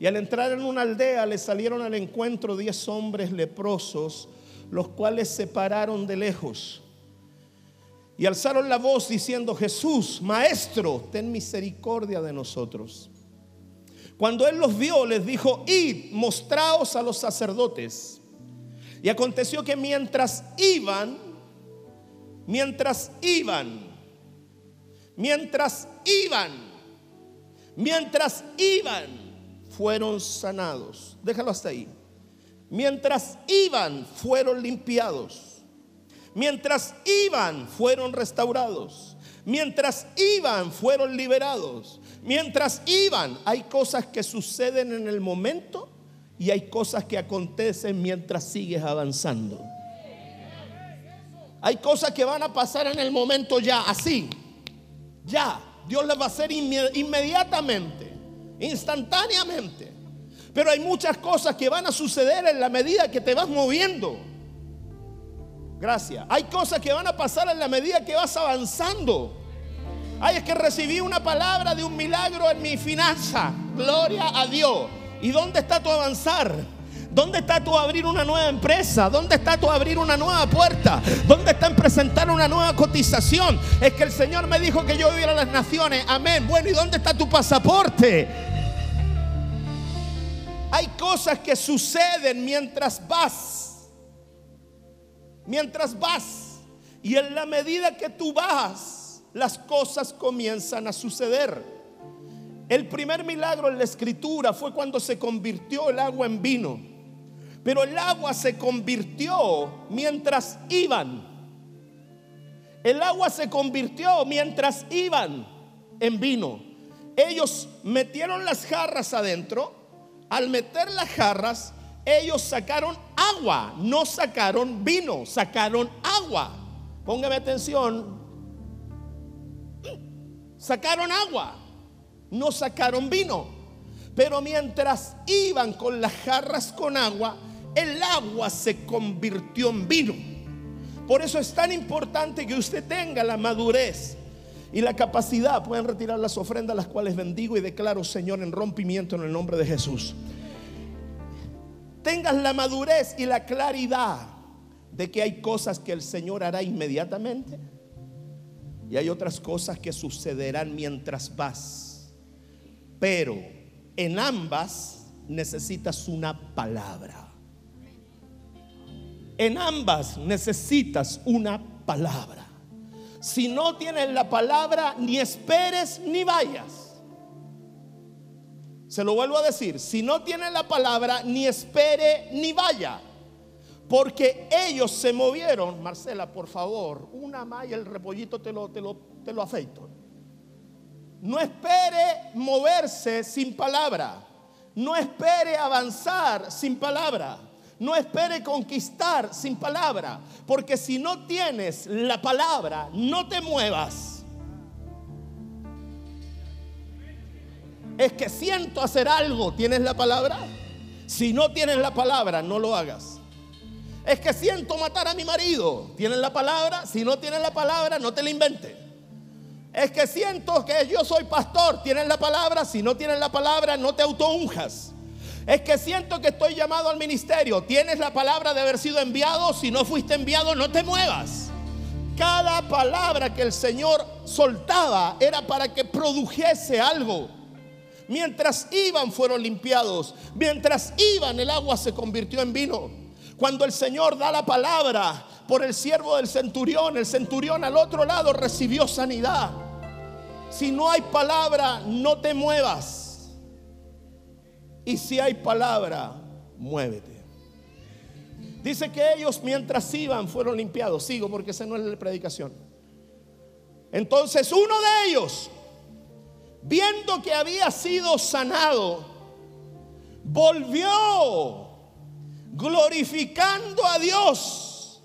Y al entrar en una aldea le salieron al encuentro diez hombres leprosos, los cuales se pararon de lejos. Y alzaron la voz diciendo, Jesús, Maestro, ten misericordia de nosotros. Cuando él los vio, les dijo, id, mostraos a los sacerdotes. Y aconteció que mientras iban, mientras iban, mientras iban, mientras iban, fueron sanados. Déjalo hasta ahí. Mientras iban, fueron limpiados. Mientras iban, fueron restaurados. Mientras iban, fueron liberados. Mientras iban, hay cosas que suceden en el momento y hay cosas que acontecen mientras sigues avanzando. Hay cosas que van a pasar en el momento ya, así. Ya. Dios las va a hacer inmediatamente instantáneamente. Pero hay muchas cosas que van a suceder en la medida que te vas moviendo. Gracias. Hay cosas que van a pasar en la medida que vas avanzando. Ay, es que recibí una palabra de un milagro en mi finanza. Gloria a Dios. ¿Y dónde está tu avanzar? ¿Dónde está tu abrir una nueva empresa? ¿Dónde está tu abrir una nueva puerta? ¿Dónde está en presentar una nueva cotización? Es que el Señor me dijo que yo viviera a las naciones. Amén. Bueno, ¿y dónde está tu pasaporte? Cosas que suceden mientras vas. Mientras vas. Y en la medida que tú vas, las cosas comienzan a suceder. El primer milagro en la escritura fue cuando se convirtió el agua en vino. Pero el agua se convirtió mientras iban. El agua se convirtió mientras iban en vino. Ellos metieron las jarras adentro. Al meter las jarras, ellos sacaron agua, no sacaron vino, sacaron agua. Póngame atención. Sacaron agua, no sacaron vino. Pero mientras iban con las jarras con agua, el agua se convirtió en vino. Por eso es tan importante que usted tenga la madurez y la capacidad. Pueden retirar las ofrendas, las cuales bendigo y declaro, Señor, en rompimiento en el nombre de Jesús. Tengas la madurez y la claridad de que hay cosas que el Señor hará inmediatamente y hay otras cosas que sucederán mientras vas. Pero en ambas necesitas una palabra. En ambas necesitas una palabra. Si no tienes la palabra, ni esperes ni vayas. Se lo vuelvo a decir, si no tienes la palabra, ni espere ni vaya. Porque ellos se movieron, Marcela, por favor, una malla, el repollito te lo, te lo, te lo afeito. No espere moverse sin palabra. No espere avanzar sin palabra. No espere conquistar sin palabra, porque si no tienes la palabra, no te muevas. Es que siento hacer algo, ¿tienes la palabra? Si no tienes la palabra, no lo hagas. Es que siento matar a mi marido, ¿tienes la palabra? Si no tienes la palabra, no te la inventes. Es que siento que yo soy pastor, ¿tienes la palabra? Si no tienes la palabra, no te autounjas. Es que siento que estoy llamado al ministerio. Tienes la palabra de haber sido enviado. Si no fuiste enviado, no te muevas. Cada palabra que el Señor soltaba era para que produjese algo. Mientras iban fueron limpiados. Mientras iban el agua se convirtió en vino. Cuando el Señor da la palabra por el siervo del centurión, el centurión al otro lado recibió sanidad. Si no hay palabra, no te muevas. Y si hay palabra, muévete. Dice que ellos mientras iban fueron limpiados. Sigo porque esa no es la predicación. Entonces uno de ellos, viendo que había sido sanado, volvió, glorificando a Dios.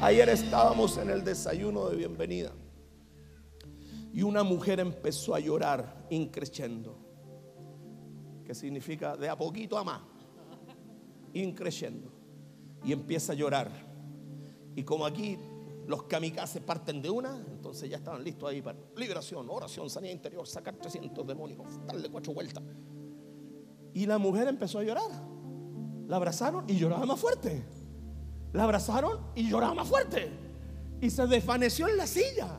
Ayer estábamos en el desayuno de bienvenida y una mujer empezó a llorar increciendo, que significa de a poquito a más, increciendo, y empieza a llorar. Y como aquí los kamikazes parten de una, entonces ya estaban listos ahí para liberación, oración, sanidad interior, sacar 300 demonios, darle cuatro vueltas. Y la mujer empezó a llorar. La abrazaron y lloraba más fuerte. La abrazaron y lloraba más fuerte. Y se desvaneció en la silla.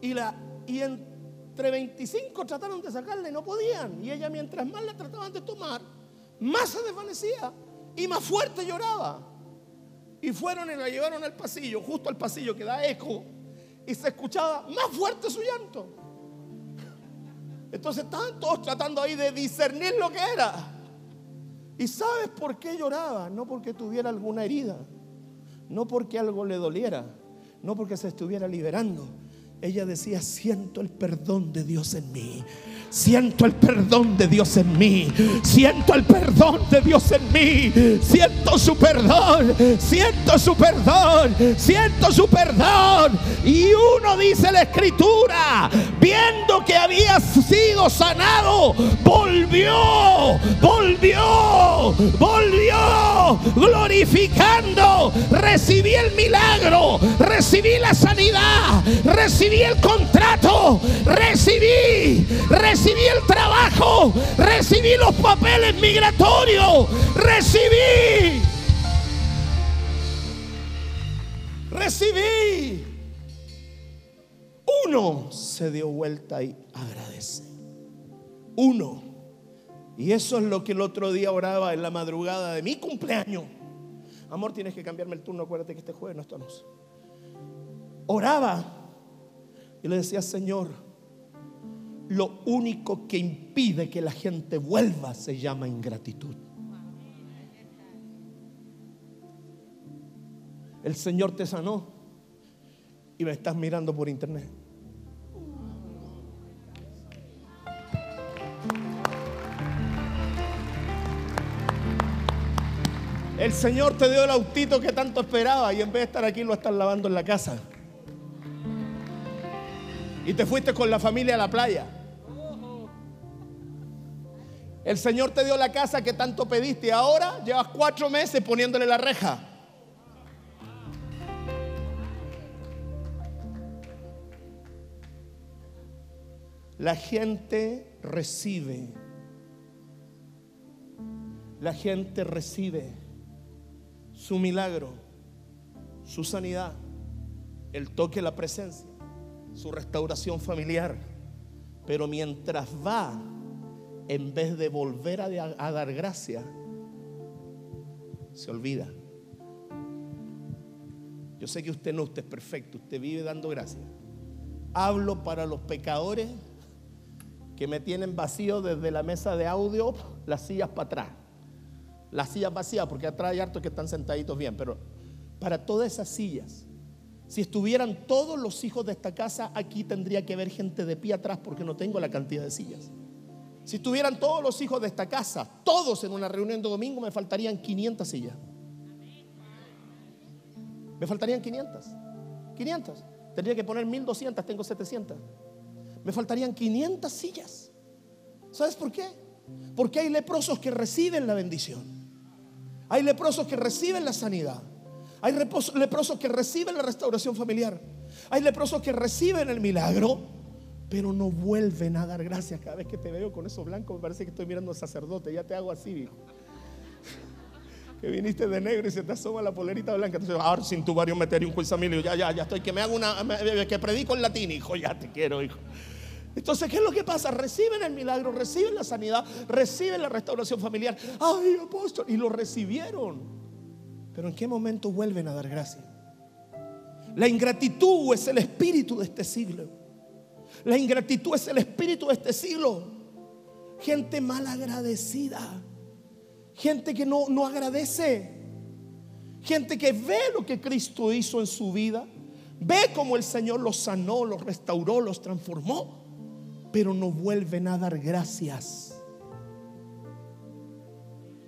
Y, la, y entre 25 trataron de sacarla y no podían. Y ella mientras más la trataban de tomar, más se desvanecía y más fuerte lloraba. Y fueron y la llevaron al pasillo, justo al pasillo que da eco. Y se escuchaba más fuerte su llanto. Entonces estaban todos tratando ahí de discernir lo que era. ¿Y sabes por qué lloraba? No porque tuviera alguna herida, no porque algo le doliera, no porque se estuviera liberando. Ella decía, siento el perdón de Dios en mí. Siento el perdón de Dios en mí. Siento el perdón de Dios en mí. Siento su perdón. Siento su perdón. Siento su perdón. Y uno dice la escritura, viendo que había sido sanado, volvió, volvió, volvió, glorificando. Recibí el milagro, recibí la sanidad, recibí el contrato, recibí, recibí el trabajo, recibí los papeles migratorios, recibí. Recibí. Uno se dio vuelta y agradece. Uno. Y eso es lo que el otro día oraba en la madrugada de mi cumpleaños. Amor, tienes que cambiarme el turno. Acuérdate que este jueves no estamos. Oraba y le decía, Señor, lo único que impide que la gente vuelva se llama ingratitud. El Señor te sanó y me estás mirando por internet. El Señor te dio el autito que tanto esperaba y en vez de estar aquí lo estás lavando en la casa. Y te fuiste con la familia a la playa. El Señor te dio la casa que tanto pediste y ahora llevas cuatro meses poniéndole la reja. La gente recibe. La gente recibe su milagro, su sanidad, el toque, la presencia, su restauración familiar. Pero mientras va, en vez de volver a, dar gracia, se olvida. Yo sé que usted no, usted es perfecto, usted vive dando gracias. Hablo para los pecadores que me tienen vacío desde la mesa de audio, las sillas para atrás. Las sillas vacías, porque atrás hay hartos que están sentaditos bien, pero para todas esas sillas, si estuvieran todos los hijos de esta casa, aquí tendría que haber gente de pie atrás porque no tengo la cantidad de sillas. Si estuvieran todos los hijos de esta casa, todos en una reunión de domingo, me faltarían 500 sillas. Me faltarían 500. 500. Tendría que poner 1200, tengo 700. Me faltarían 500 sillas. ¿Sabes por qué? Porque hay leprosos que reciben la bendición. Hay leprosos que reciben la sanidad. Hay leprosos que reciben la restauración familiar. Hay leprosos que reciben el milagro, pero no vuelven a dar gracias. Cada vez que te veo con eso blanco, me parece que estoy mirando al sacerdote. Ya te hago así, hijo. Que viniste de negro y se te asoma la polerita blanca. Entonces, ahora sin tu varios meter un cuisamilio. Ya, ya, ya estoy. Que me hago una. Que predico en latín, hijo. Ya te quiero, hijo. Entonces, ¿qué es lo que pasa? Reciben el milagro, reciben la sanidad, reciben la restauración familiar. Ay, apóstol. Y lo recibieron. Pero ¿en qué momento vuelven a dar gracia? La ingratitud es el espíritu de este siglo. La ingratitud es el espíritu de este siglo. Gente mal agradecida. Gente que no, no agradece. Gente que ve lo que Cristo hizo en su vida. Ve cómo el Señor los sanó, los restauró, los transformó. Pero no vuelven a dar gracias.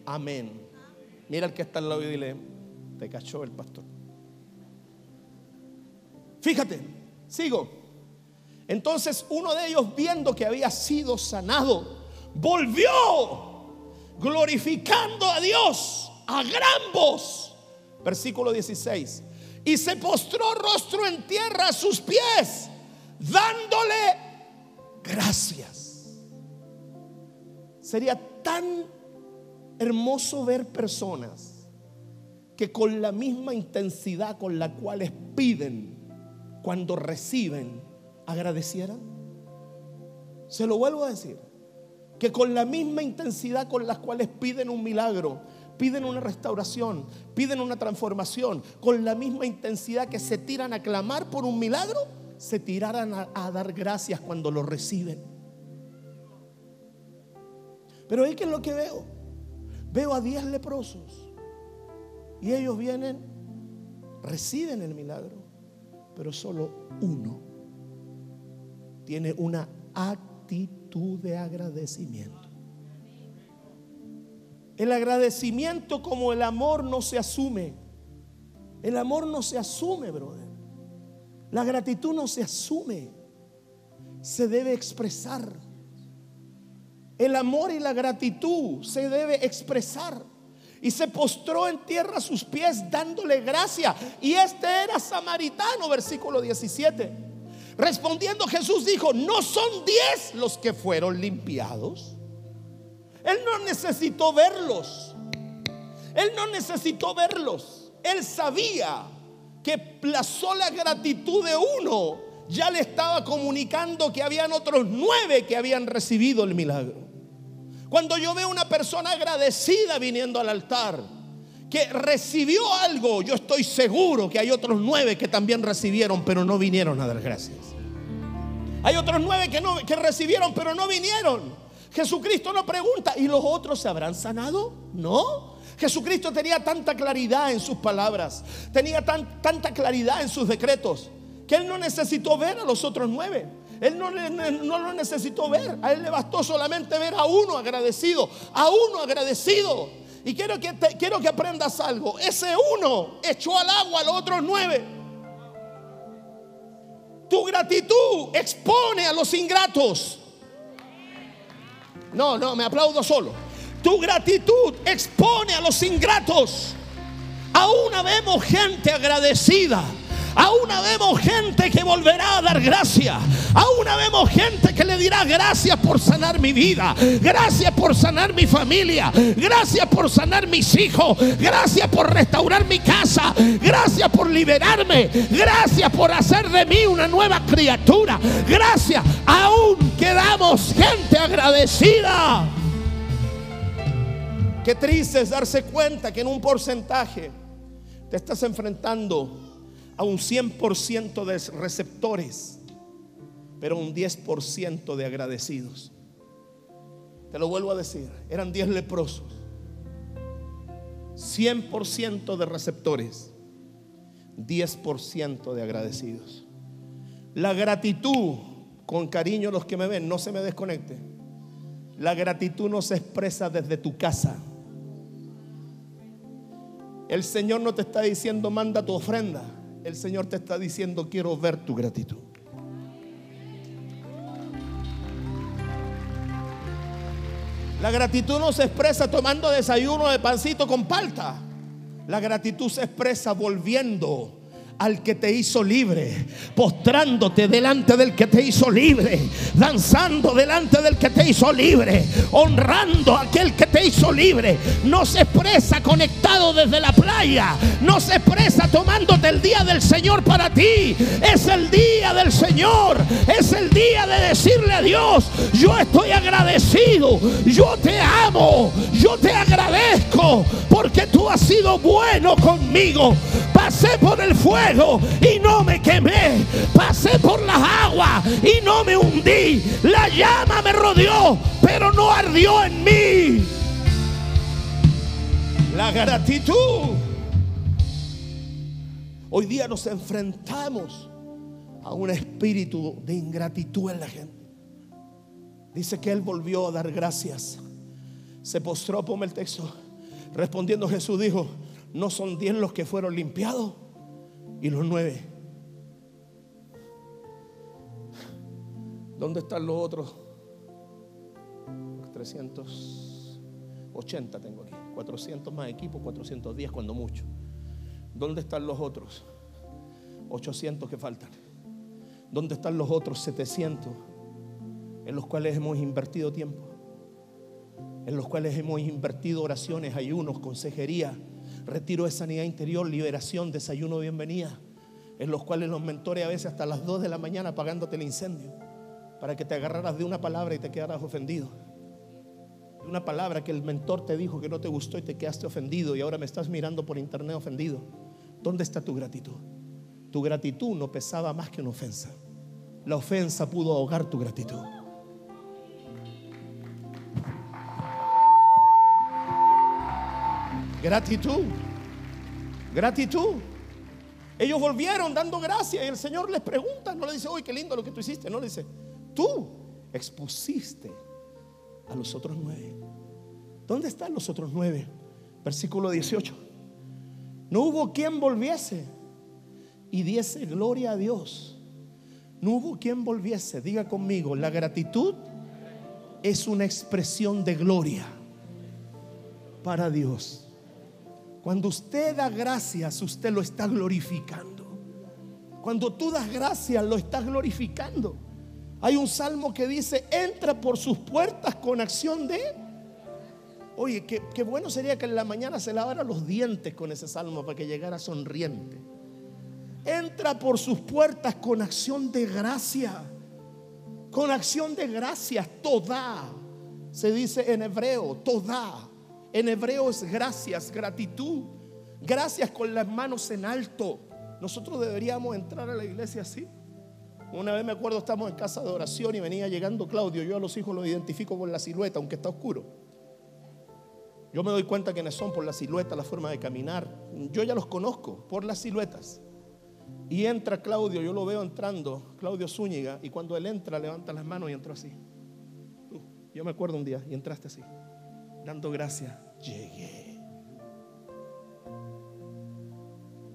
Amén. Mira el que está al lado y dile, te cachó el pastor. Fíjate, sigo. Entonces uno de ellos viendo que había sido sanado, volvió glorificando a Dios a gran voz. Versículo 16. Y se postró rostro en tierra a sus pies, dándole gracias. Sería tan hermoso ver personas que con la misma intensidad con la cual piden cuando reciben, agradecieran. Se lo vuelvo a decir que con la misma intensidad con las cuales piden un milagro, piden una restauración, piden una transformación, con la misma intensidad que se tiran a clamar por un milagro, se tiraran a, dar gracias cuando lo reciben. Pero ahí que es lo que veo. Veo a diez leprosos y ellos vienen, reciben el milagro, pero solo uno tiene una actitud de agradecimiento. El agradecimiento como el amor no se asume. El amor no se asume, brother. La gratitud no se asume. Se debe expresar. El amor y la gratitud se debe expresar. Y se postró en tierra a sus pies dándole gracia. Y este era samaritano, versículo 17. Respondiendo Jesús dijo, no son diez los que fueron limpiados. Él no necesitó verlos. Él no necesitó verlos. Él sabía que la sola gratitud de uno ya le estaba comunicando que habían otros nueve que habían recibido el milagro. Cuando yo veo una persona agradecida viniendo al altar, que recibió algo, yo estoy seguro que hay otros nueve que también recibieron, pero no vinieron a dar gracias. Hay otros nueve que, no, que recibieron, pero no vinieron. Jesucristo no pregunta, ¿y los otros se habrán sanado? No. Jesucristo tenía tanta claridad en sus palabras, tenía tanta claridad en sus decretos, que él no necesitó ver a los otros nueve. Él no, no, lo necesitó ver. A él le bastó solamente ver a uno agradecido, a uno agradecido. Y quiero que, quiero que aprendas algo. Ese uno echó al agua a los otros nueve. Tu gratitud expone a los ingratos. No, no, me aplaudo solo. Tu gratitud expone a los ingratos. Aún vemos gente agradecida Aún vemos gente que volverá a dar gracia. Aún vemos gente que le dirá gracias por sanar mi vida. Gracias por sanar mi familia. Gracias por sanar mis hijos. Gracias por restaurar mi casa. Gracias por liberarme. Gracias por hacer de mí una nueva criatura. Gracias. Aún quedamos gente agradecida. Qué triste es darse cuenta que en un porcentaje te estás enfrentando a un 100% de receptores, pero un 10% de agradecidos. Te lo vuelvo a decir, eran 10 leprosos, 100% de receptores, 10% de agradecidos. La gratitud, con cariño los que me ven, no se me desconecte. La gratitud no se expresa desde tu casa. El Señor no te está diciendo manda tu ofrenda el Señor te está diciendo, quiero ver tu gratitud. La gratitud no se expresa tomando desayuno de pancito con palta. La gratitud se expresa volviendo al que te hizo libre, postrándote delante del que te hizo libre, danzando delante del que te hizo libre, honrando a aquel que te hizo libre. No se expresa conectado desde la playa, no se expresa tomándote el día del Señor para ti. Es el día del Señor, es el día de decirle a Dios, yo estoy agradecido, yo te amo, yo te agradezco porque tú has sido bueno conmigo. Pasé por el fuego y no me quemé. Pasé por las aguas y no me hundí. La llama me rodeó, pero no ardió en mí. La gratitud. Hoy día nos enfrentamos a un espíritu de ingratitud en la gente. Dice que él volvió a dar gracias. Se postró, ponme el texto. Respondiendo Jesús dijo, no son diez los que fueron limpiados y los nueve. ¿Dónde están los otros? 380 tengo aquí. 400 más equipos, 410 cuando mucho. ¿Dónde están los otros? 800 que faltan. ¿Dónde están los otros 700 en los cuales hemos invertido tiempo? En los cuales hemos invertido oraciones, ayunos, consejería, retiro de sanidad interior, liberación, desayuno, bienvenida. En los cuales los mentores a veces hasta las 2 de la mañana apagándote el incendio para que te agarraras de una palabra y te quedaras ofendido. Una palabra que el mentor te dijo que no te gustó y te quedaste ofendido y ahora me estás mirando por internet ofendido. ¿Dónde está tu gratitud? Tu gratitud no pesaba más que una ofensa. La ofensa pudo ahogar tu gratitud. Gratitud. Gratitud. Ellos volvieron dando gracias y el Señor les pregunta, no le dice, uy, qué lindo lo que tú hiciste, no le dice, tú expusiste a los otros nueve. ¿Dónde están los otros nueve? Versículo 18. No hubo quien volviese y diese gloria a Dios. No hubo quien volviese. Diga conmigo, la gratitud es una expresión de gloria para Dios. Cuando usted da gracias, usted lo está glorificando. Cuando tú das gracias, lo estás glorificando. Hay un salmo que dice, entra por sus puertas con acción de... Oye, qué, bueno sería que en la mañana se lavara los dientes con ese salmo para que llegara sonriente. Entra por sus puertas con acción de gracia. Con acción de gracia, toda. Se dice en hebreo, toda. En hebreo es gracias, gratitud. Gracias con las manos en alto. Nosotros deberíamos entrar a la iglesia así. Una vez me acuerdo, estamos en casa de oración y venía llegando Claudio. Yo a los hijos los identifico por la silueta, aunque está oscuro. Yo me doy cuenta quiénes son por la silueta, la forma de caminar. Yo ya los conozco por las siluetas. Y entra Claudio, yo lo veo entrando, Claudio Zúñiga, y cuando él entra, levanta las manos y entró así. Uh, yo me acuerdo un día y entraste así, dando gracias. Llegué.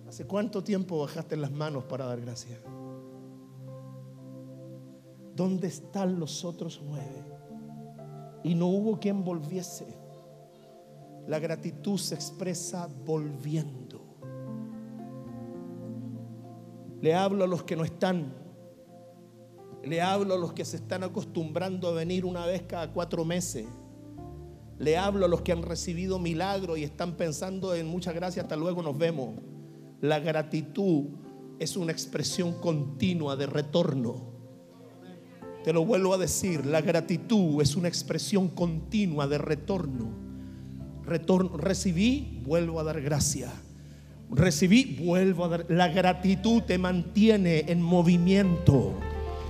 ¿Hace cuánto tiempo bajaste las manos para dar gracias? ¿dónde están los otros nueve? Y no hubo quien volviese. La gratitud se expresa volviendo. Le hablo a los que no están. Le hablo a los que se están acostumbrando a venir una vez cada cuatro meses. Le hablo a los que han recibido milagro y están pensando en muchas gracias, hasta luego nos vemos. La gratitud es una expresión continua de retorno. Te lo vuelvo a decir, la gratitud es una expresión continua de retorno. Retorno, recibí, vuelvo a dar gracia. Recibí, vuelvo a dar. La gratitud te mantiene en movimiento.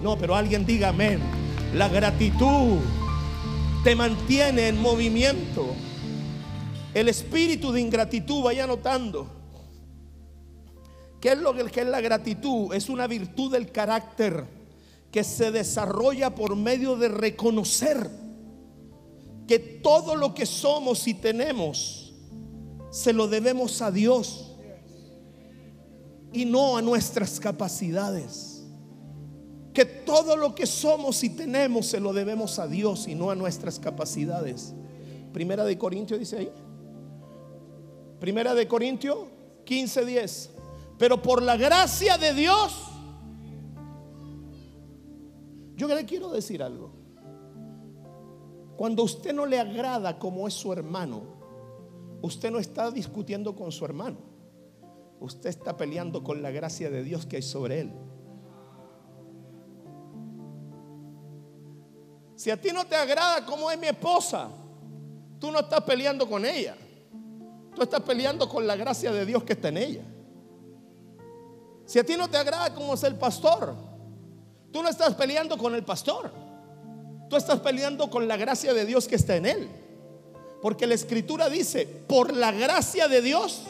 No, pero alguien diga amén. La gratitud te mantiene en movimiento. El espíritu de ingratitud, vaya notando. ¿Qué es lo que es la gratitud? Es una virtud del carácter que se desarrolla por medio de reconocer que todo lo que somos y tenemos se lo debemos a Dios y no a nuestras capacidades. Que todo lo que somos y tenemos se lo debemos a Dios y no a nuestras capacidades. Primera de Corintios dice ahí. Primera de Corintios 15:10. Pero por la gracia de Dios yo le quiero decir algo. Cuando usted no le agrada como es su hermano, usted no está discutiendo con su hermano. Usted está peleando con la gracia de Dios que hay sobre él. Si a ti no te agrada como es mi esposa, tú no estás peleando con ella. Tú estás peleando con la gracia de Dios que está en ella. Si a ti no te agrada como es el pastor, Tú no estás peleando con el pastor. Tú estás peleando con la gracia de Dios que está en él. Porque la escritura dice, por la gracia de Dios.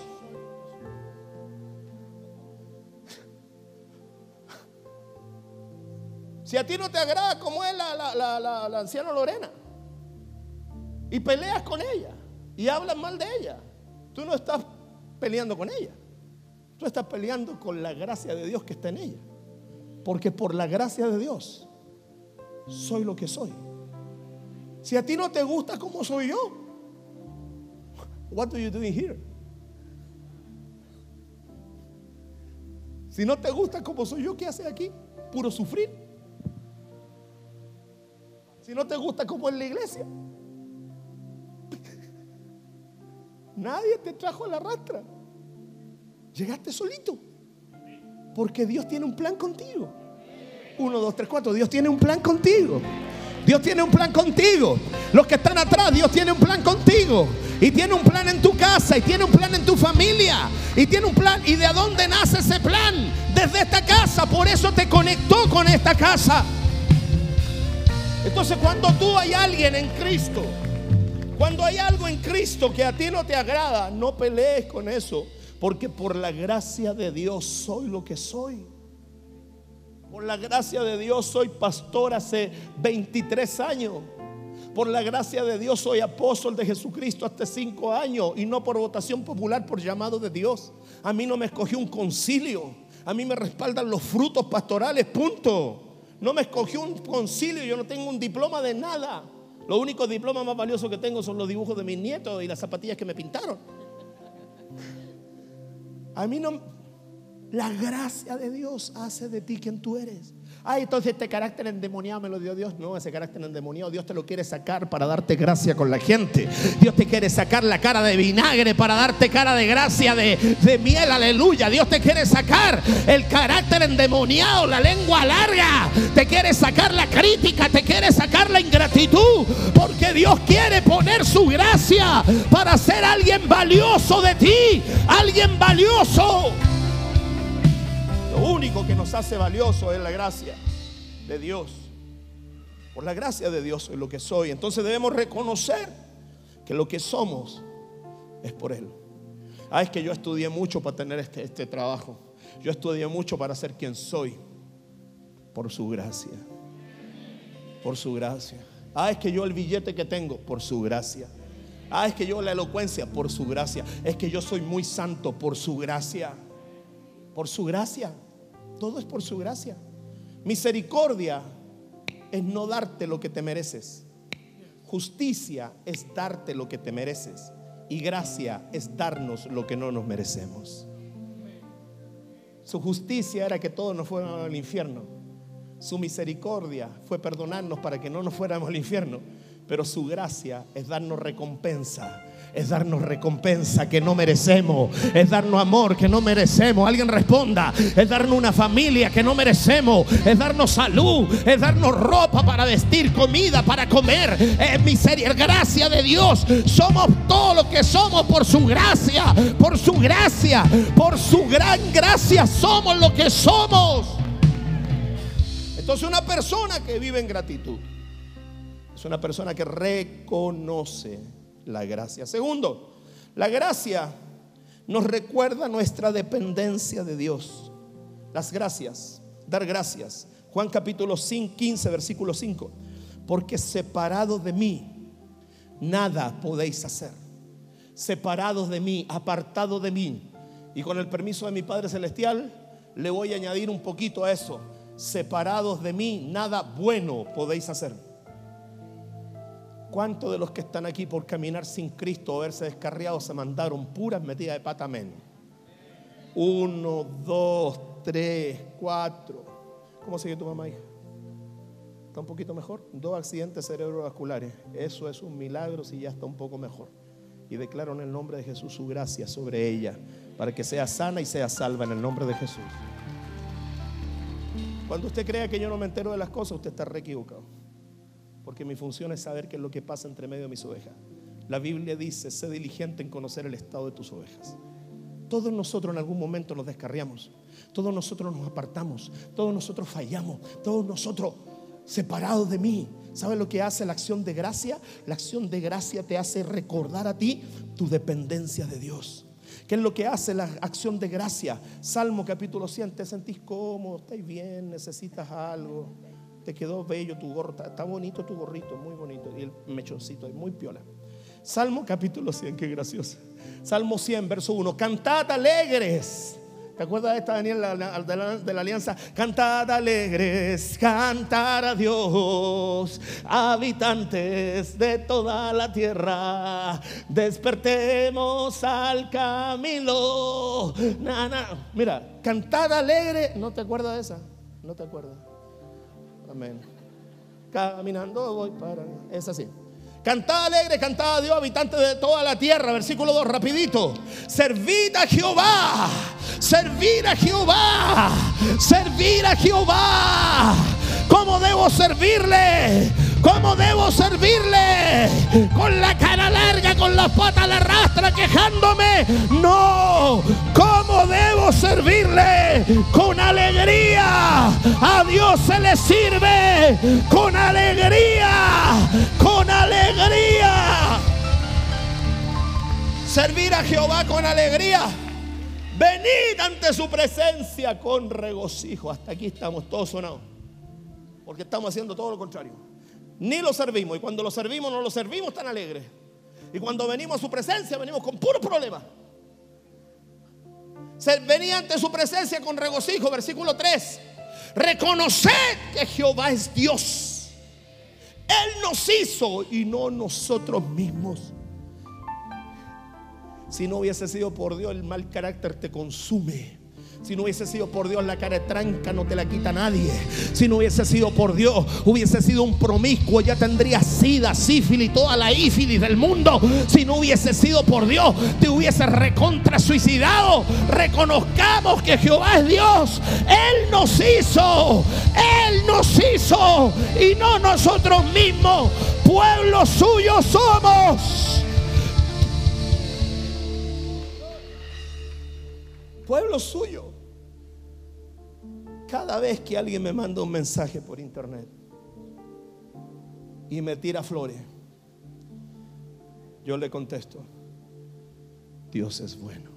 Si a ti no te agrada como es la, anciana Lorena y peleas con ella y hablas mal de ella, tú no estás peleando con ella. Tú estás peleando con la gracia de Dios que está en ella. Porque por la gracia de Dios soy lo que soy. Si a ti no te gusta como soy yo, what do you doing here? Si no te gusta como soy yo, ¿qué haces aquí? Puro sufrir. Si no te gusta como en la iglesia, nadie te trajo a la rastra. Llegaste solito. Porque Dios tiene un plan contigo. Uno, dos, tres, cuatro. Dios tiene un plan contigo. Dios tiene un plan contigo. Los que están atrás, Dios tiene un plan contigo. Y tiene un plan en tu casa, y tiene un plan en tu familia, y tiene un plan. ¿Y de dónde nace ese plan? Desde esta casa. Por eso te conectó con esta casa. Entonces cuando tú hay alguien en Cristo, cuando hay algo en Cristo que a ti no te agrada, no pelees con eso. Porque por la gracia de Dios soy lo que soy. Por la gracia de Dios soy pastor hace 23 años. Por la gracia de Dios soy apóstol de Jesucristo hasta 5 años y no por votación popular, por llamado de Dios. A mí no me escogió un concilio. A mí me respaldan los frutos pastorales, punto. No me escogió un concilio, yo no tengo un diploma de nada. Los únicos diplomas más valiosos que tengo son los dibujos de mis nietos y las zapatillas que me pintaron. A mí no, la gracia de Dios hace de ti quien tú eres. Ay, entonces este carácter endemoniado me lo dio Dios. No, ese carácter endemoniado Dios te lo quiere sacar para darte gracia con la gente. Dios te quiere sacar la cara de vinagre para darte cara de gracia, de, de miel, aleluya. Dios te quiere sacar el carácter endemoniado, la lengua larga. Te quiere sacar la crítica, te quiere sacar la ingratitud. Porque Dios quiere poner su gracia para ser alguien valioso de ti. Alguien valioso. Lo único que nos hace valioso es la gracia de Dios. Por la gracia de Dios soy lo que soy. Entonces debemos reconocer que lo que somos es por Él. Ah, es que yo estudié mucho para tener este, este trabajo. Yo estudié mucho para ser quien soy. Por su gracia. Por su gracia. Ah, es que yo el billete que tengo, por su gracia. Ah, es que yo la elocuencia, por su gracia. Es que yo soy muy santo, por su gracia. Por su gracia. Todo es por su gracia. Misericordia es no darte lo que te mereces. Justicia es darte lo que te mereces. Y gracia es darnos lo que no nos merecemos. Su justicia era que todos nos fuéramos al infierno. Su misericordia fue perdonarnos para que no nos fuéramos al infierno. Pero su gracia es darnos recompensa es darnos recompensa que no merecemos, es darnos amor que no merecemos. Alguien responda, es darnos una familia que no merecemos, es darnos salud, es darnos ropa para vestir, comida para comer, es miseria, gracia de Dios. Somos todo lo que somos por su gracia, por su gracia, por su gran gracia somos lo que somos. Entonces una persona que vive en gratitud es una persona que reconoce la gracia. Segundo, la gracia nos recuerda nuestra dependencia de Dios. Las gracias, dar gracias. Juan capítulo 15, versículo 5. Porque separado de mí, nada podéis hacer. Separados de mí, apartados de mí. Y con el permiso de mi Padre Celestial, le voy a añadir un poquito a eso. Separados de mí, nada bueno podéis hacer. ¿Cuántos de los que están aquí por caminar sin Cristo o verse descarriados se mandaron puras metidas de pata Uno, dos, tres, cuatro. ¿Cómo sigue tu mamá, hija? ¿Está un poquito mejor? Dos accidentes cerebrovasculares. Eso es un milagro si ya está un poco mejor. Y declaro en el nombre de Jesús su gracia sobre ella, para que sea sana y sea salva en el nombre de Jesús. Cuando usted crea que yo no me entero de las cosas, usted está re equivocado porque mi función es saber qué es lo que pasa entre medio de mis ovejas. La Biblia dice, sé diligente en conocer el estado de tus ovejas. Todos nosotros en algún momento nos descarriamos, todos nosotros nos apartamos, todos nosotros fallamos, todos nosotros separados de mí, ¿Sabes lo que hace la acción de gracia? La acción de gracia te hace recordar a ti tu dependencia de Dios. ¿Qué es lo que hace la acción de gracia? Salmo capítulo 100, te sentís cómodo, estás bien, necesitas algo, te quedó bello tu gorro, está, bonito tu gorrito, muy bonito, y el mechoncito, muy piola. Salmo capítulo 100, qué gracioso. Salmo 100, verso 1, cantad alegres ¿Te acuerdas de esta, Daniel, de la, alianza? Cantad alegres, cantar a Dios, habitantes de toda la tierra, despertemos al camino. Mira, cantad alegre, ¿no te acuerdas de esa? No te acuerdas. Caminando voy para. Es así. Cantad alegre, cantad a Dios, habitantes de toda la tierra. Versículo 2, rapidito. Servid a Jehová. Servir a Jehová. Servir a Jehová. ¿Cómo debo servirle? ¿Cómo debo servirle? Con la cara larga, con la pata a la rastra, quejándome. No. ¿Cómo debo servirle? Con alegría. A Dios se le sirve. Con alegría. Con alegría. Servir a Jehová con alegría. Venid ante su presencia con regocijo. Hasta aquí estamos todos sonados. Porque estamos haciendo todo lo contrario ni lo servimos. Y cuando lo servimos, no lo servimos tan alegres. Y cuando venimos a su presencia, venimos con puro problema. Venía ante su presencia con regocijo, versículo 3. Reconoced que Jehová es Dios. Él nos hizo y no nosotros mismos. Si no hubiese sido por Dios, el mal carácter te consume. Si no hubiese sido por Dios, la cara de tranca no te la quita nadie. Si no hubiese sido por Dios, hubiese sido un promiscuo, ya tendría sida, sífilis, toda la ífilis del mundo. Si no hubiese sido por Dios, te hubiese recontra suicidado. Reconozcamos que Jehová es Dios. Él nos hizo, Él nos hizo y no nosotros mismos. Pueblo suyo somos. Pueblo suyo. Cada vez que alguien me manda un mensaje por internet y me tira flores, yo le contesto, Dios es bueno.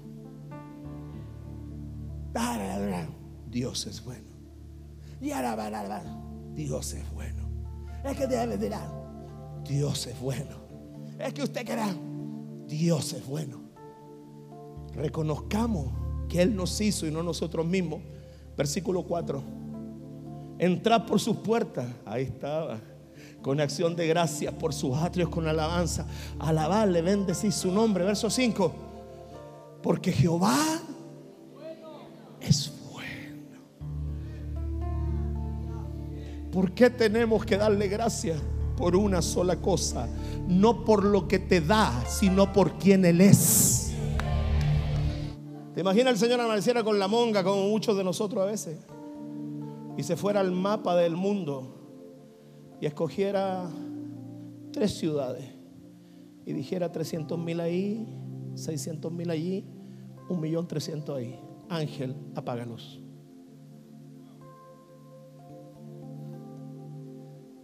Dios es bueno. Dios es bueno. Es que debe dirá, Dios es bueno. Es que usted querrá, Dios es bueno. Reconozcamos que Él nos hizo y no nosotros mismos. Versículo 4. Entrad por sus puertas. Ahí estaba. Con acción de gracias por sus atrios con alabanza. Alabarle, bendecir su nombre. Verso 5. Porque Jehová es bueno. ¿Por qué tenemos que darle gracias? Por una sola cosa. No por lo que te da, sino por quien Él es. ¿Te imaginas el Señor amaneciera con la monga, como muchos de nosotros a veces? Y se fuera al mapa del mundo y escogiera tres ciudades y dijera 300 mil ahí, 600 mil allí, un millón 300 ahí. Ángel, apágalos.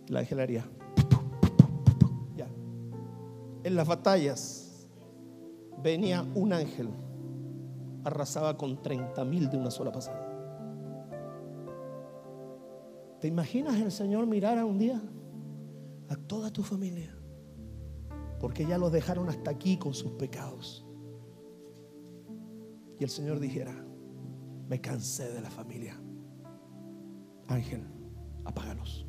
La ángel. Ya. En las batallas venía un ángel arrasaba con 30 mil de una sola pasada. ¿Te imaginas el Señor mirar a un día a toda tu familia? Porque ya los dejaron hasta aquí con sus pecados. Y el Señor dijera, me cansé de la familia. Ángel, apágalos.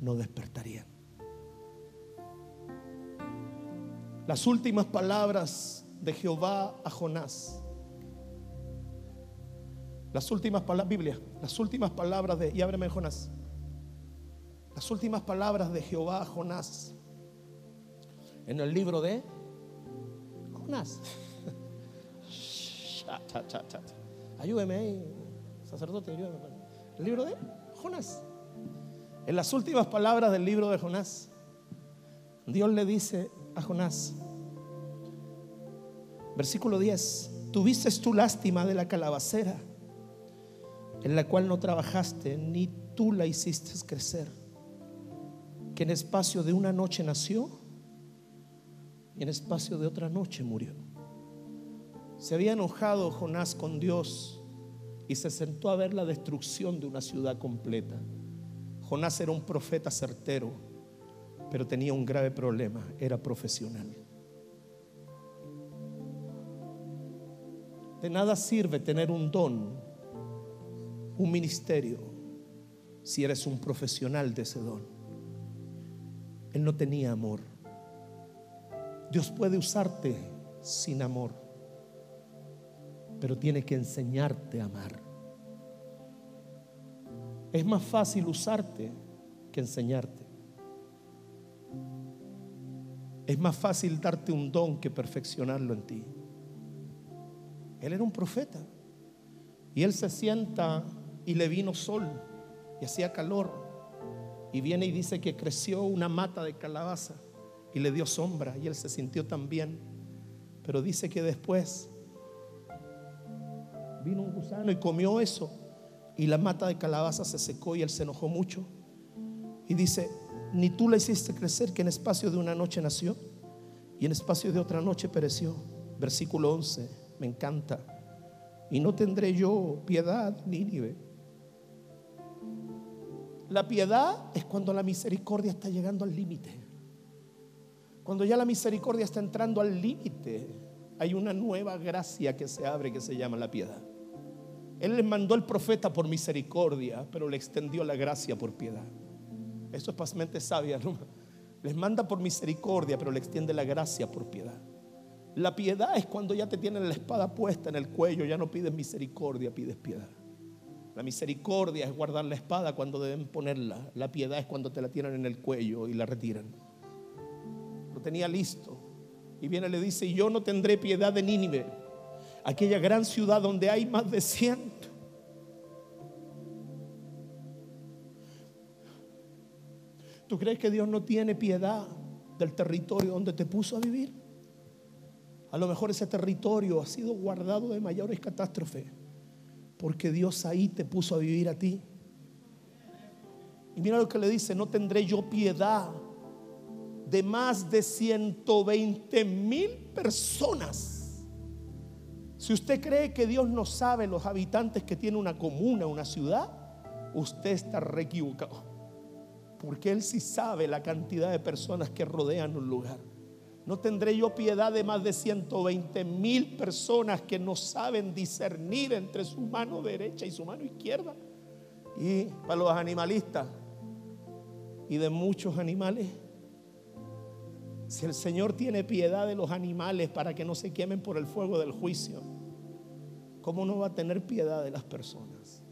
No despertarían. Las últimas palabras de Jehová a Jonás. Las últimas palabras, Biblia, las últimas palabras de, y ábreme Jonás. Las últimas palabras de Jehová a Jonás. En el libro de Jonás. Ayúdeme ahí, sacerdote, ayúdeme. El libro de Jonás. En las últimas palabras del libro de Jonás, Dios le dice a Jonás. Versículo 10. Tuviste tu lástima de la calabacera en la cual no trabajaste, ni tú la hiciste crecer, que en espacio de una noche nació y en espacio de otra noche murió. Se había enojado Jonás con Dios y se sentó a ver la destrucción de una ciudad completa. Jonás era un profeta certero, pero tenía un grave problema, era profesional. De nada sirve tener un don, un ministerio, si eres un profesional de ese don. Él no tenía amor. Dios puede usarte sin amor, pero tiene que enseñarte a amar. Es más fácil usarte que enseñarte. Es más fácil darte un don que perfeccionarlo en ti. Él era un profeta. Y él se sienta y le vino sol y hacía calor. Y viene y dice que creció una mata de calabaza y le dio sombra y él se sintió tan bien. Pero dice que después vino un gusano y comió eso y la mata de calabaza se secó y él se enojó mucho. Y dice, ni tú la hiciste crecer que en espacio de una noche nació y en espacio de otra noche pereció. Versículo 11, me encanta. Y no tendré yo piedad, Nínive. La piedad es cuando la misericordia está llegando al límite. Cuando ya la misericordia está entrando al límite, hay una nueva gracia que se abre que se llama la piedad. Él les mandó el profeta por misericordia, pero le extendió la gracia por piedad. Eso es pasmente sabia, ¿no? Les manda por misericordia, pero le extiende la gracia por piedad. La piedad es cuando ya te tienen la espada puesta en el cuello, ya no pides misericordia, pides piedad. La misericordia es guardar la espada cuando deben ponerla. La piedad es cuando te la tienen en el cuello y la retiran. Lo tenía listo. Y viene y le dice, yo no tendré piedad de Nínive aquella gran ciudad donde hay más de ciento. ¿Tú crees que Dios no tiene piedad del territorio donde te puso a vivir? A lo mejor ese territorio ha sido guardado de mayores catástrofes, porque Dios ahí te puso a vivir a ti. Y mira lo que le dice, no tendré yo piedad de más de 120 mil personas si usted cree que Dios no sabe los habitantes que tiene una comuna, una ciudad, usted está re equivocado. Porque Él sí sabe la cantidad de personas que rodean un lugar. No tendré yo piedad de más de 120 mil personas que no saben discernir entre su mano derecha y su mano izquierda. Y para los animalistas y de muchos animales, si el Señor tiene piedad de los animales para que no se quemen por el fuego del juicio, ¿cómo no va a tener piedad de las personas?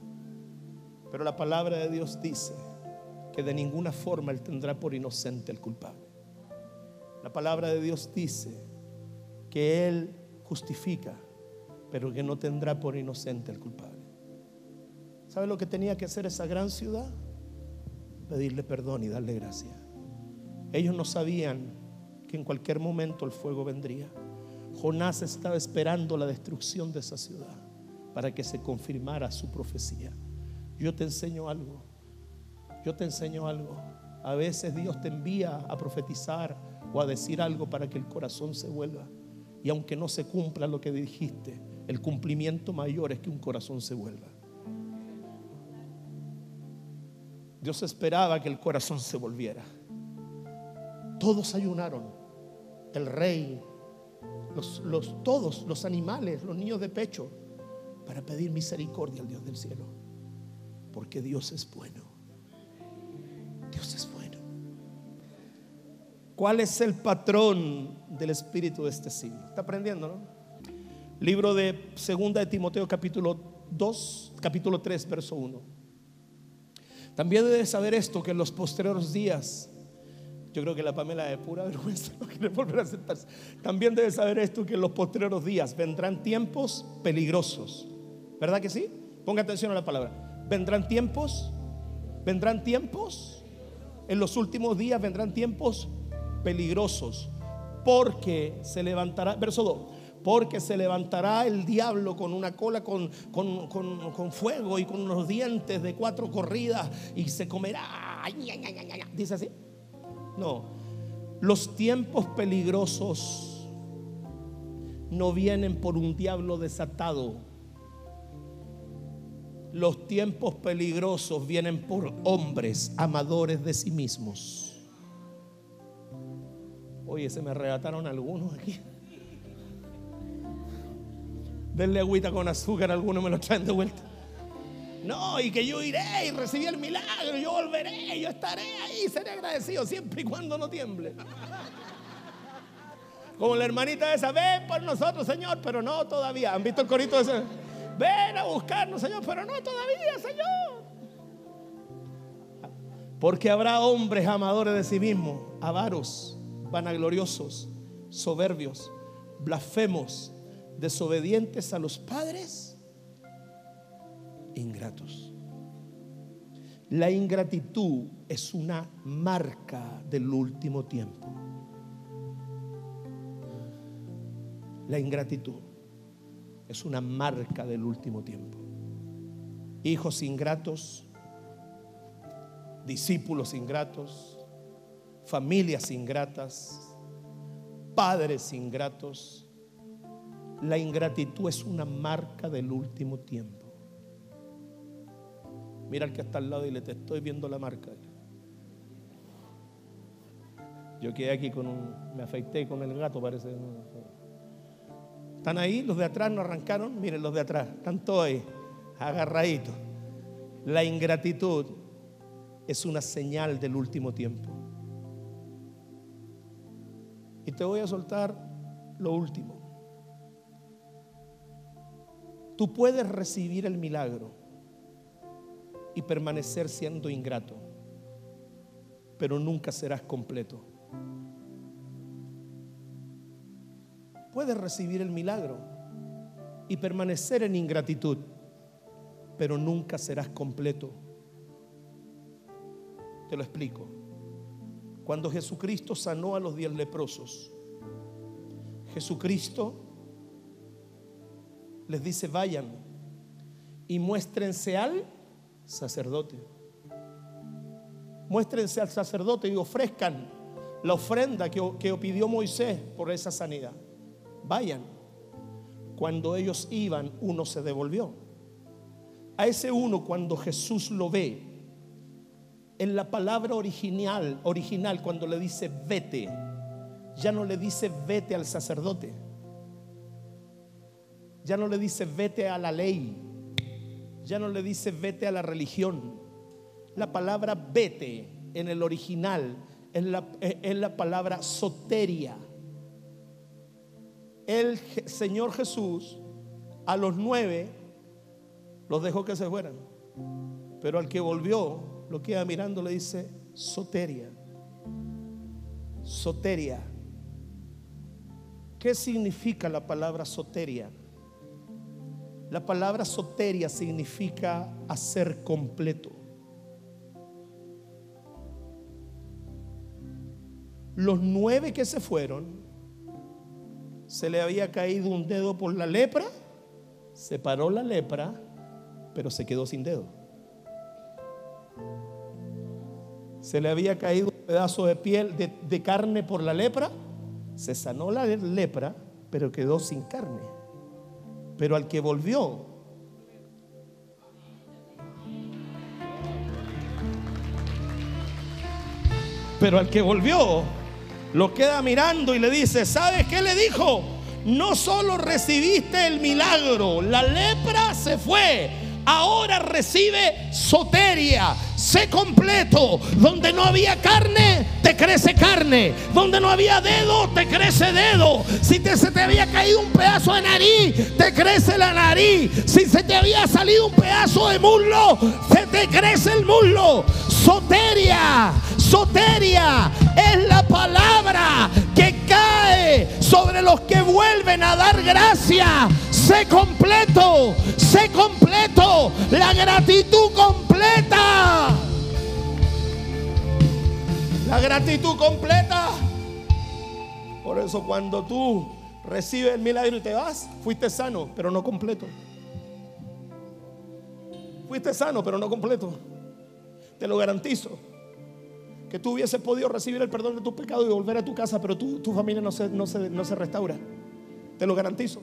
Pero la palabra de Dios dice que de ninguna forma Él tendrá por inocente el culpable. La palabra de Dios dice que Él justifica, pero que no tendrá por inocente el culpable. ¿Sabe lo que tenía que hacer esa gran ciudad? Pedirle perdón y darle gracia. Ellos no sabían que en cualquier momento el fuego vendría. Jonás estaba esperando la destrucción de esa ciudad para que se confirmara su profecía. Yo te enseño algo. Yo te enseño algo. A veces Dios te envía a profetizar o a decir algo para que el corazón se vuelva. Y aunque no se cumpla lo que dijiste, el cumplimiento mayor es que un corazón se vuelva. Dios esperaba que el corazón se volviera. Todos ayunaron. El rey, los, los, todos los animales, los niños de pecho, para pedir misericordia al Dios del cielo. Porque Dios es bueno. Dios es bueno. ¿Cuál es el patrón del espíritu de este siglo? ¿Está aprendiendo, no? Libro de Segunda de Timoteo capítulo 2, capítulo 3, verso 1. También debes saber esto que en los posteriores días yo creo que la Pamela de pura vergüenza. También debe saber esto que en los posteriores días vendrán tiempos peligrosos. ¿Verdad que sí? Ponga atención a la palabra. Vendrán tiempos, vendrán tiempos, en los últimos días vendrán tiempos peligrosos, porque se levantará, verso 2, Porque se levantará el diablo con una cola con, con, con, con fuego y con unos dientes de cuatro corridas y se comerá. Dice así. No. Los tiempos peligrosos no vienen por un diablo desatado. Los tiempos peligrosos vienen por hombres amadores de sí mismos. Oye, se me arrebataron algunos aquí. Denle agüita con azúcar, algunos me lo traen de vuelta. No, y que yo iré y recibí el milagro, yo volveré, yo estaré ahí, seré agradecido siempre y cuando no tiemble. Como la hermanita esa, ven por nosotros, Señor, pero no todavía. ¿Han visto el corito ese? Ven a buscarnos, Señor, pero no todavía, Señor. Porque habrá hombres amadores de sí mismos, avaros, vanagloriosos, soberbios, blasfemos, desobedientes a los padres, ingratos. La ingratitud es una marca del último tiempo. La ingratitud es una marca del último tiempo. Hijos ingratos, discípulos ingratos, familias ingratas, padres ingratos. La ingratitud es una marca del último tiempo. Mira al que está al lado y le te estoy viendo la marca. Yo quedé aquí con un, me afeité con el gato, parece. ¿Están ahí? Los de atrás no arrancaron. Miren los de atrás. Están todos ahí, agarraditos. La ingratitud es una señal del último tiempo. Y te voy a soltar lo último. Tú puedes recibir el milagro y permanecer siendo ingrato, pero nunca serás completo. Puedes recibir el milagro y permanecer en ingratitud, pero nunca serás completo. Te lo explico. Cuando Jesucristo sanó a los diez leprosos, Jesucristo les dice, vayan y muéstrense al sacerdote. Muéstrense al sacerdote y ofrezcan la ofrenda que, que pidió Moisés por esa sanidad. Vayan. Cuando ellos iban, uno se devolvió. A ese uno, cuando Jesús lo ve, en la palabra original, original, cuando le dice vete, ya no le dice vete al sacerdote, ya no le dice vete a la ley, ya no le dice vete a la religión. La palabra vete en el original es la, es la palabra soteria. El Señor Jesús a los nueve los dejó que se fueran, pero al que volvió lo queda mirando le dice soteria. Soteria. ¿Qué significa la palabra soteria? La palabra soteria significa hacer completo. Los nueve que se fueron, se le había caído un dedo por la lepra, se paró la lepra, pero se quedó sin dedo. Se le había caído un pedazo de piel, de, de carne por la lepra, se sanó la lepra, pero quedó sin carne. Pero al que volvió, pero al que volvió, lo queda mirando y le dice, ¿sabes qué le dijo? No solo recibiste el milagro, la lepra se fue, ahora recibe soteria. Sé completo. Donde no había carne, te crece carne. Donde no había dedo, te crece dedo. Si te, se te había caído un pedazo de nariz, te crece la nariz. Si se te había salido un pedazo de muslo, se te crece el muslo. Soteria, soteria es la palabra que cae sobre los que vuelven a dar gracia. Sé completo, sé completo, la gratitud completa. La gratitud completa. Por eso cuando tú Recibe el milagro y te vas. Fuiste sano, pero no completo. Fuiste sano, pero no completo. Te lo garantizo. Que tú hubieses podido recibir el perdón de tus pecados y volver a tu casa, pero tu familia no se, no, se, no se restaura. Te lo garantizo.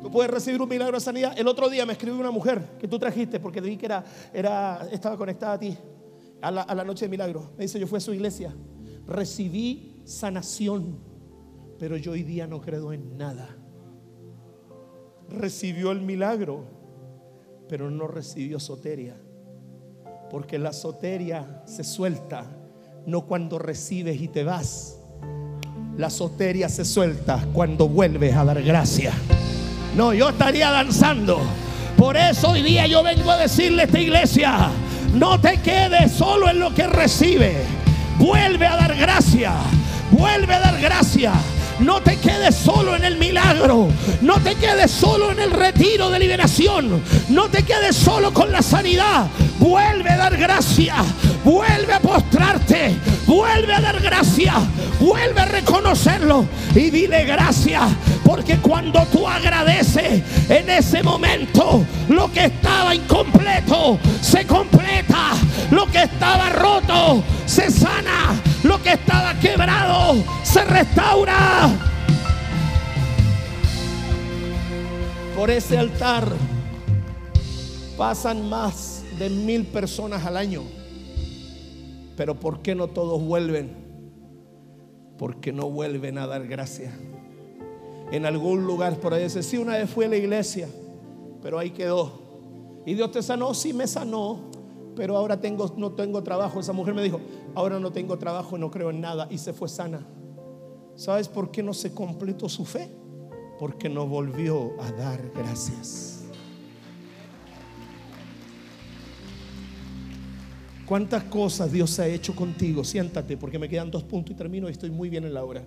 Tú puedes recibir un milagro de sanidad. El otro día me escribió una mujer que tú trajiste porque vi que era, era, estaba conectada a ti a la, a la noche de milagro. Me dice, yo fui a su iglesia, recibí sanación, pero yo hoy día no creo en nada. Recibió el milagro, pero no recibió soteria. Porque la soteria se suelta, no cuando recibes y te vas. La soteria se suelta cuando vuelves a dar gracia. No, yo estaría danzando. Por eso hoy día yo vengo a decirle a esta iglesia, no te quedes solo en lo que recibe. Vuelve a dar gracia. Vuelve a dar gracia. No te quedes solo en el milagro. No te quedes solo en el retiro de liberación. No te quedes solo con la sanidad. Vuelve a dar gracia. Vuelve a postrarte. Vuelve a dar gracia. Vuelve a reconocerlo. Y dile gracias. Porque cuando tú agradeces en ese momento, lo que estaba incompleto se completa. Lo que estaba roto se sana. Lo que estaba quebrado se restaura. Por ese altar pasan más de mil personas al año. Pero ¿por qué no todos vuelven? Porque no vuelven a dar gracias. En algún lugar por ahí dice, sí, una vez fui a la iglesia, pero ahí quedó. Y Dios te sanó, sí me sanó, pero ahora tengo, no tengo trabajo. Esa mujer me dijo, ahora no tengo trabajo, no creo en nada. Y se fue sana. ¿Sabes por qué no se completó su fe? Porque no volvió a dar gracias. ¿Cuántas cosas Dios ha hecho contigo? Siéntate, porque me quedan dos puntos y termino y estoy muy bien en la hora.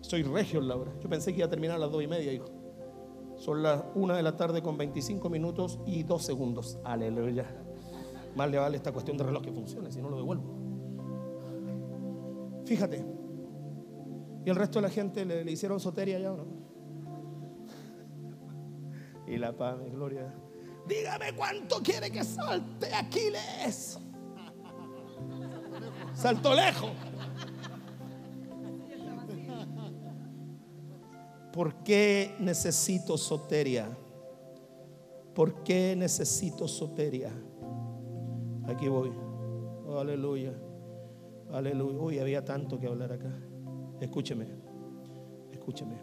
Estoy regio en la hora. Yo pensé que iba a terminar a las dos y media, hijo. Son las una de la tarde con 25 minutos y dos segundos. Aleluya. Más le vale esta cuestión de reloj que funcione, si no lo devuelvo. Fíjate. Y el resto de la gente le, hicieron soteria ya, ¿no? Y la paz, mi gloria. Dígame cuánto quiere que salte Aquiles. Saltó lejos. ¿Por qué necesito soteria? ¿Por qué necesito soteria? Aquí voy. aleluya. Aleluya. Uy, había tanto que hablar acá. Escúcheme. Escúcheme.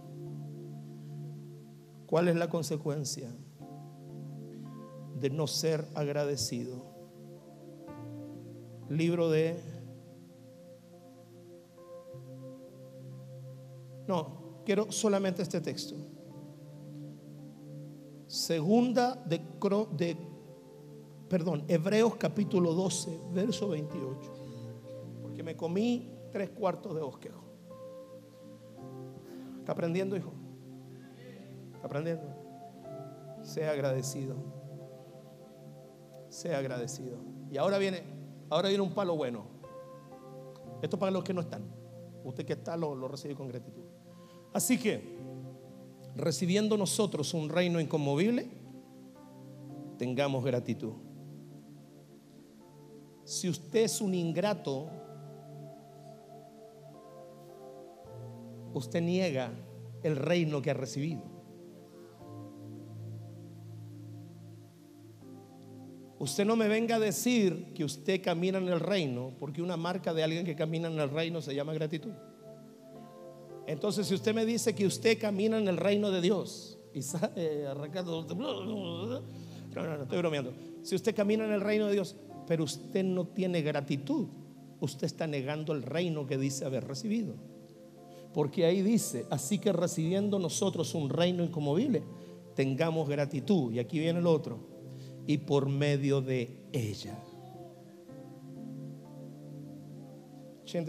¿Cuál es la consecuencia de no ser agradecido? Libro de... No, quiero solamente este texto. Segunda de, de perdón, Hebreos capítulo 12, verso 28. Porque me comí tres cuartos de bosquejo. ¿Está aprendiendo, hijo? ¿Está aprendiendo? Sea agradecido. Sea agradecido. Y ahora viene, ahora viene un palo bueno. Esto para los que no están. Usted que está lo, lo recibe con gratitud. Así que, recibiendo nosotros un reino inconmovible, tengamos gratitud. Si usted es un ingrato, usted niega el reino que ha recibido. Usted no me venga a decir que usted camina en el reino, porque una marca de alguien que camina en el reino se llama gratitud. Entonces, si usted me dice que usted camina en el reino de Dios, y sale arrancando, no, no, no, estoy bromeando. Si usted camina en el reino de Dios, pero usted no tiene gratitud, usted está negando el reino que dice haber recibido. Porque ahí dice, así que recibiendo nosotros un reino incomovible, tengamos gratitud. Y aquí viene el otro. Y por medio de ella.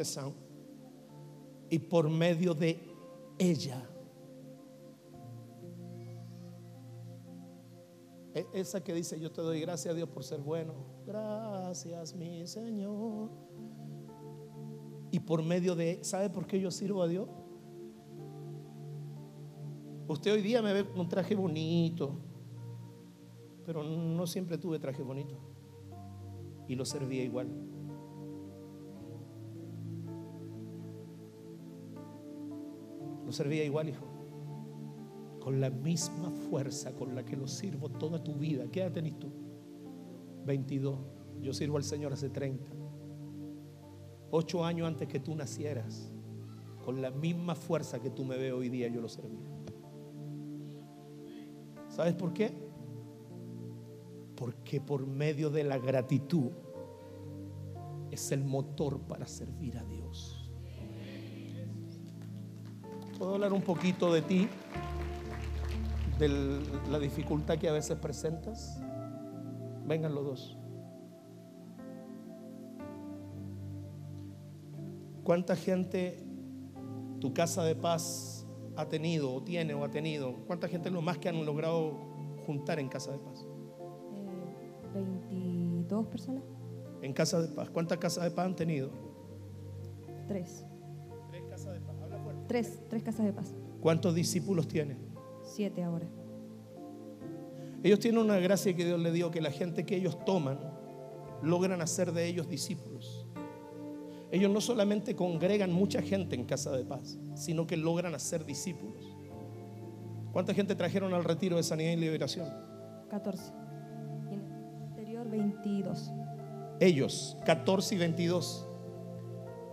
sound. Y por medio de ella. E-, esa que dice, yo te doy gracias a Dios por ser bueno Gracias, mi Señor. Y por medio de, ¿sabe por qué yo sirvo a Dios? Usted hoy día me ve con un traje bonito, pero no siempre tuve traje bonito. Y lo servía igual. Lo servía igual, hijo. Con la misma fuerza con la que lo sirvo toda tu vida. ¿Qué edad tenés tú? 22. Yo sirvo al Señor hace 30. Ocho años antes que tú nacieras. Con la misma fuerza que tú me ves hoy día, yo lo servía. ¿Sabes por qué? Porque por medio de la gratitud es el motor para servir a Dios. ¿Puedo hablar un poquito de ti? De la dificultad que a veces presentas. Vengan los dos. ¿Cuánta gente tu casa de paz ha tenido o tiene o ha tenido? ¿Cuánta gente es lo más que han logrado juntar en casa de paz? Eh, 22 personas. En casa de paz. ¿Cuántas casas de paz han tenido? Tres. Tres Tres, tres casas de paz. ¿Cuántos discípulos tienen? Siete ahora. Ellos tienen una gracia que Dios le dio que la gente que ellos toman logran hacer de ellos discípulos. Ellos no solamente congregan mucha gente en casa de paz, sino que logran hacer discípulos. ¿Cuánta gente trajeron al retiro de sanidad y liberación? 14. Y en el anterior 22. Ellos, 14 y 22.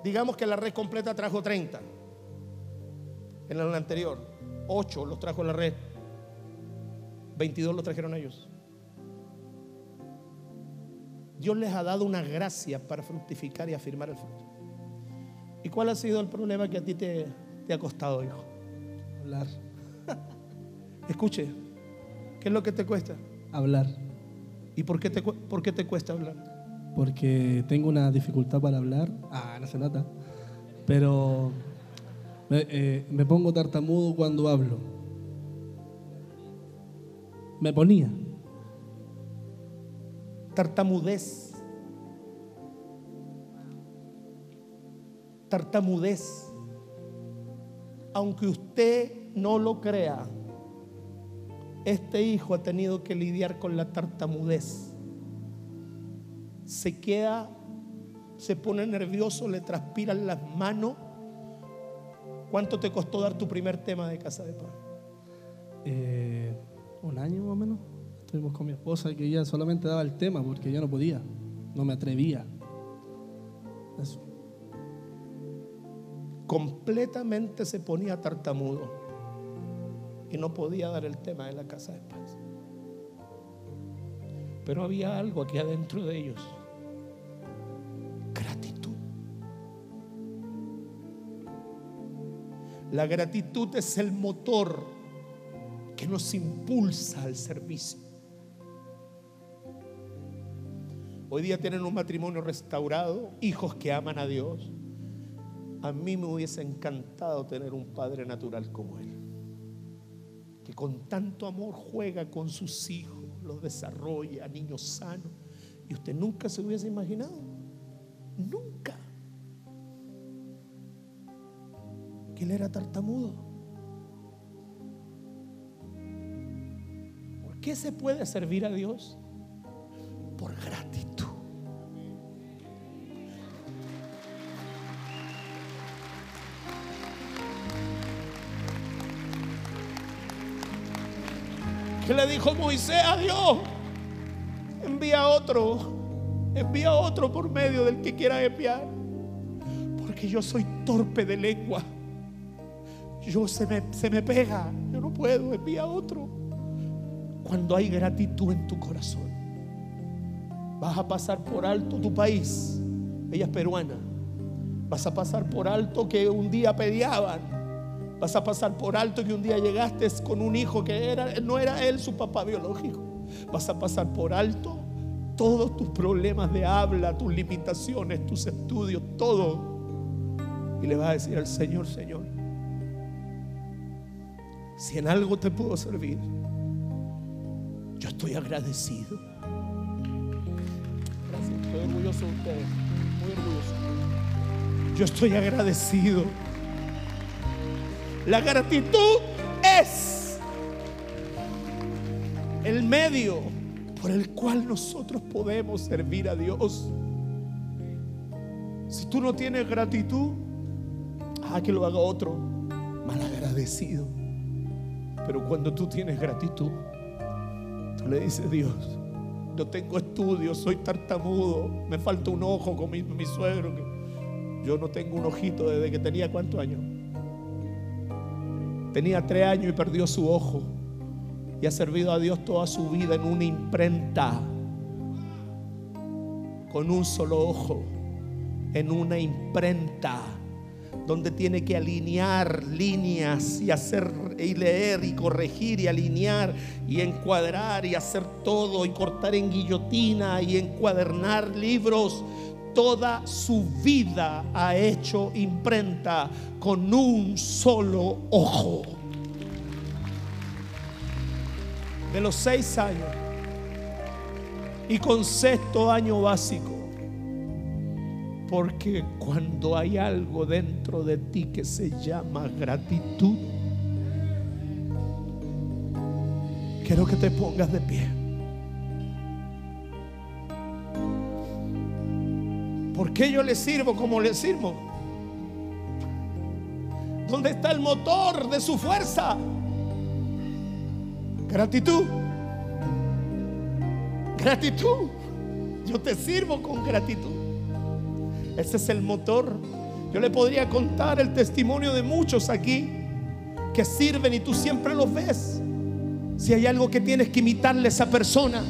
Digamos que la red completa trajo 30. En el anterior, 8 los trajo la red. 22 los trajeron ellos. Dios les ha dado una gracia para fructificar y afirmar el fruto. ¿Y cuál ha sido el problema que a ti te, te ha costado, hijo? Hablar. Escuche, ¿qué es lo que te cuesta? Hablar. ¿Y por qué te, por qué te cuesta hablar? Porque tengo una dificultad para hablar. Ah, no se nota. Pero me, eh, me pongo tartamudo cuando hablo. Me ponía. Tartamudez. Tartamudez. Aunque usted no lo crea, este hijo ha tenido que lidiar con la tartamudez. Se queda, se pone nervioso, le transpiran las manos. ¿Cuánto te costó dar tu primer tema de Casa de Paz? Eh, un año más o menos. Estuvimos con mi esposa que ella solamente daba el tema porque yo no podía. No me atrevía. Eso. completamente se ponía tartamudo y no podía dar el tema de la casa de paz. Pero había algo aquí adentro de ellos. La gratitud es el motor que nos impulsa al servicio. Hoy día tienen un matrimonio restaurado, hijos que aman a Dios. A mí me hubiese encantado tener un padre natural como él, que con tanto amor juega con sus hijos, los desarrolla, niños sanos. Y usted nunca se hubiese imaginado, nunca, que él era tartamudo. ¿Por qué se puede servir a Dios? Por gratitud. ¿Qué le dijo Moisés a Dios? Envía otro, envía otro por medio del que quiera enviar. Porque yo soy torpe de lengua. Yo se me, se me pega, yo no puedo, envía otro. Cuando hay gratitud en tu corazón, vas a pasar por alto tu país. Ella es peruana. Vas a pasar por alto que un día peleaban. Vas a pasar por alto que un día llegaste con un hijo que era, no era él su papá biológico. Vas a pasar por alto todos tus problemas de habla, tus limitaciones, tus estudios, todo. Y le vas a decir al Señor, Señor, si en algo te puedo servir, yo estoy agradecido. Gracias, estoy orgulloso de ustedes, muy orgulloso. Yo estoy agradecido. La gratitud es el medio por el cual nosotros podemos servir a Dios. Si tú no tienes gratitud, ah, que lo haga otro, malagradecido. Pero cuando tú tienes gratitud, tú le dices, Dios, yo tengo estudios, soy tartamudo, me falta un ojo con mi, mi suegro. Yo no tengo un ojito desde que tenía cuántos años. Tenía tres años y perdió su ojo. Y ha servido a Dios toda su vida en una imprenta. Con un solo ojo. En una imprenta. Donde tiene que alinear líneas y hacer y leer y corregir y alinear y encuadrar y hacer todo y cortar en guillotina y encuadernar libros toda su vida ha hecho imprenta con un solo ojo. De los seis años y con sexto año básico. Porque cuando hay algo dentro de ti que se llama gratitud, quiero que te pongas de pie. ¿Por qué yo le sirvo como le sirvo? ¿Dónde está el motor de su fuerza? Gratitud. Gratitud. Yo te sirvo con gratitud. Ese es el motor. Yo le podría contar el testimonio de muchos aquí que sirven y tú siempre los ves. Si hay algo que tienes que imitarle a esa persona,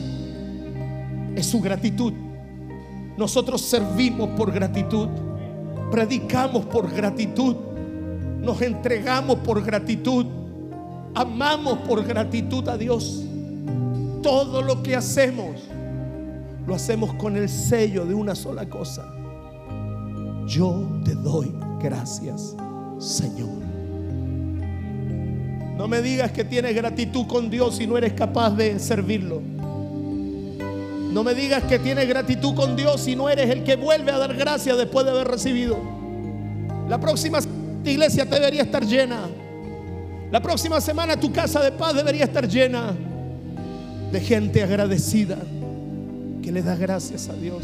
es su gratitud. Nosotros servimos por gratitud, predicamos por gratitud, nos entregamos por gratitud, amamos por gratitud a Dios. Todo lo que hacemos, lo hacemos con el sello de una sola cosa. Yo te doy gracias, Señor. No me digas que tienes gratitud con Dios y no eres capaz de servirlo. No me digas que tienes gratitud con Dios si no eres el que vuelve a dar gracias después de haber recibido. La próxima iglesia debería estar llena. La próxima semana tu casa de paz debería estar llena de gente agradecida que le da gracias a Dios.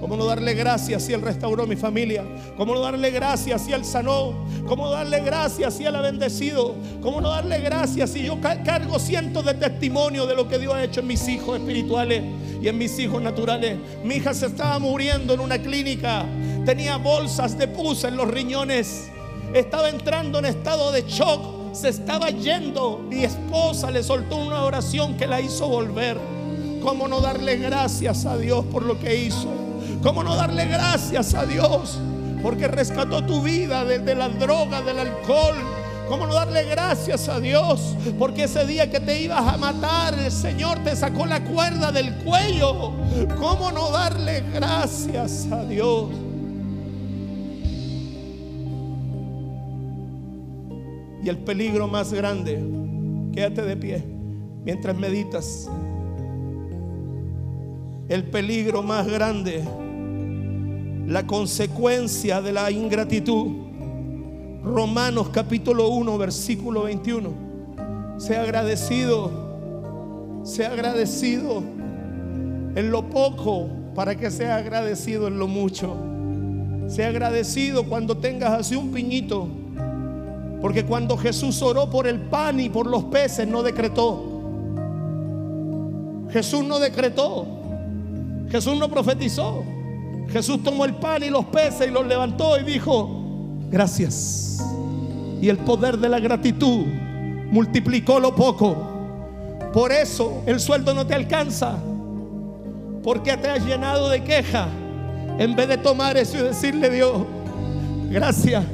¿Cómo no darle gracias si Él restauró mi familia? ¿Cómo no darle gracias si Él sanó? ¿Cómo no darle gracias si Él ha bendecido? ¿Cómo no darle gracias si yo cargo cientos de testimonios de lo que Dios ha hecho en mis hijos espirituales y en mis hijos naturales? Mi hija se estaba muriendo en una clínica, tenía bolsas de pus en los riñones, estaba entrando en estado de shock, se estaba yendo. Mi esposa le soltó una oración que la hizo volver. ¿Cómo no darle gracias a Dios por lo que hizo? ¿Cómo no darle gracias a Dios? Porque rescató tu vida desde la droga, del alcohol. ¿Cómo no darle gracias a Dios? Porque ese día que te ibas a matar, el Señor te sacó la cuerda del cuello. ¿Cómo no darle gracias a Dios? Y el peligro más grande, quédate de pie mientras meditas. El peligro más grande la consecuencia de la ingratitud. Romanos capítulo 1, versículo 21. Sea agradecido, sea agradecido en lo poco para que sea agradecido en lo mucho. Sea agradecido cuando tengas así un piñito. Porque cuando Jesús oró por el pan y por los peces, no decretó. Jesús no decretó. Jesús no profetizó. Jesús tomó el pan y los peces y los levantó y dijo, gracias. Y el poder de la gratitud multiplicó lo poco. Por eso el sueldo no te alcanza. Porque te has llenado de queja. En vez de tomar eso y decirle Dios, gracias.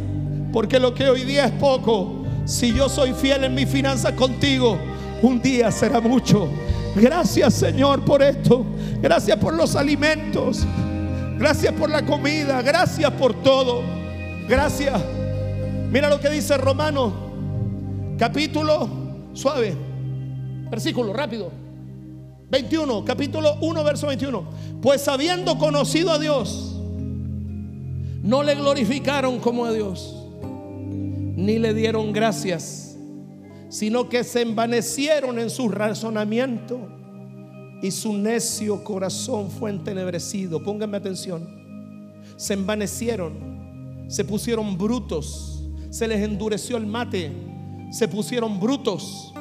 Porque lo que hoy día es poco. Si yo soy fiel en mis finanzas contigo, un día será mucho. Gracias Señor por esto. Gracias por los alimentos. Gracias por la comida. Gracias por todo. Gracias. Mira lo que dice Romano. Capítulo suave. Versículo rápido. 21. Capítulo 1, verso 21. Pues habiendo conocido a Dios, no le glorificaron como a Dios, ni le dieron gracias, sino que se envanecieron en su razonamiento y su necio corazón fue entenebrecido. Pónganme atención. Se envanecieron, se pusieron brutos, se les endureció el mate, se pusieron brutos.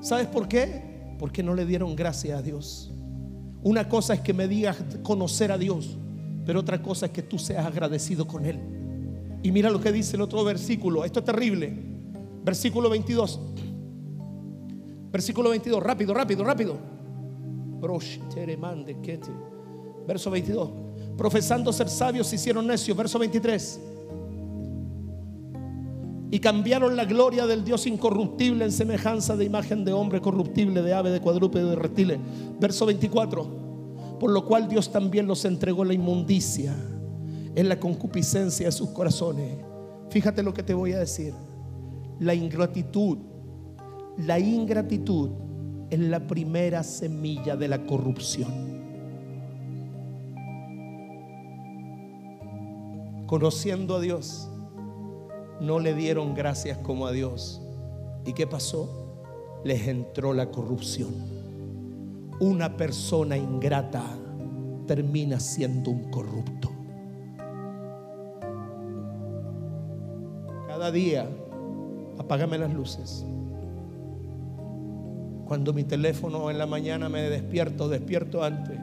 ¿Sabes por qué? Porque no le dieron gracia a Dios. Una cosa es que me digas conocer a Dios, pero otra cosa es que tú seas agradecido con Él. Y mira lo que dice el otro versículo. Esto es terrible. Versículo 22. Versículo 22. Rápido, rápido, rápido. Verso 22. Profesando ser sabios hicieron necios. Verso 23. Y cambiaron la gloria del Dios incorruptible en semejanza de imagen de hombre corruptible, de ave, de cuadrúpedo, de reptiles. Verso 24. Por lo cual Dios también los entregó la inmundicia en la concupiscencia de sus corazones. Fíjate lo que te voy a decir. La ingratitud, la ingratitud es la primera semilla de la corrupción. Conociendo a Dios, no le dieron gracias como a Dios. ¿Y qué pasó? Les entró la corrupción. Una persona ingrata termina siendo un corrupto. Cada día, apágame las luces. Cuando mi teléfono en la mañana me despierto, despierto antes.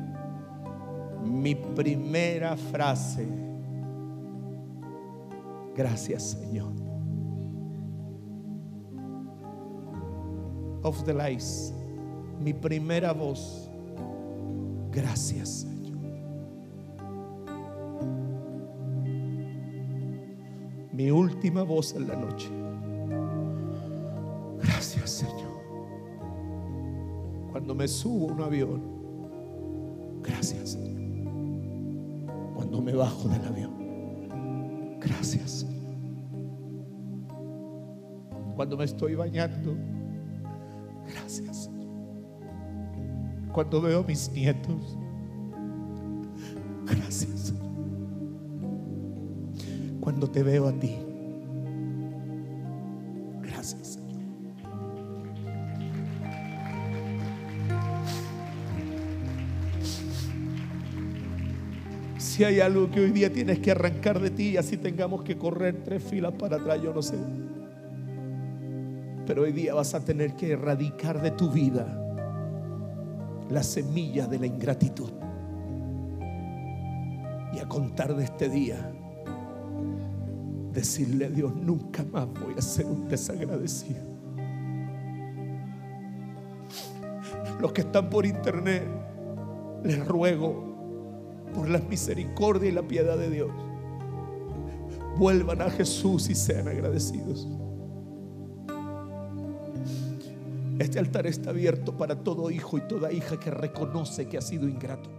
Mi primera frase, gracias Señor. Of the lies, mi primera voz, gracias Señor. Mi última voz en la noche, gracias Señor. Cuando me subo a un avión, gracias. Cuando me bajo del avión, gracias. Cuando me estoy bañando, gracias. Cuando veo a mis nietos, gracias. Cuando te veo a ti, Si hay algo que hoy día tienes que arrancar de ti, así tengamos que correr tres filas para atrás, yo no sé. Pero hoy día vas a tener que erradicar de tu vida la semilla de la ingratitud. Y a contar de este día, decirle a Dios, nunca más voy a ser un desagradecido. Los que están por internet, les ruego por la misericordia y la piedad de Dios, vuelvan a Jesús y sean agradecidos. Este altar está abierto para todo hijo y toda hija que reconoce que ha sido ingrato.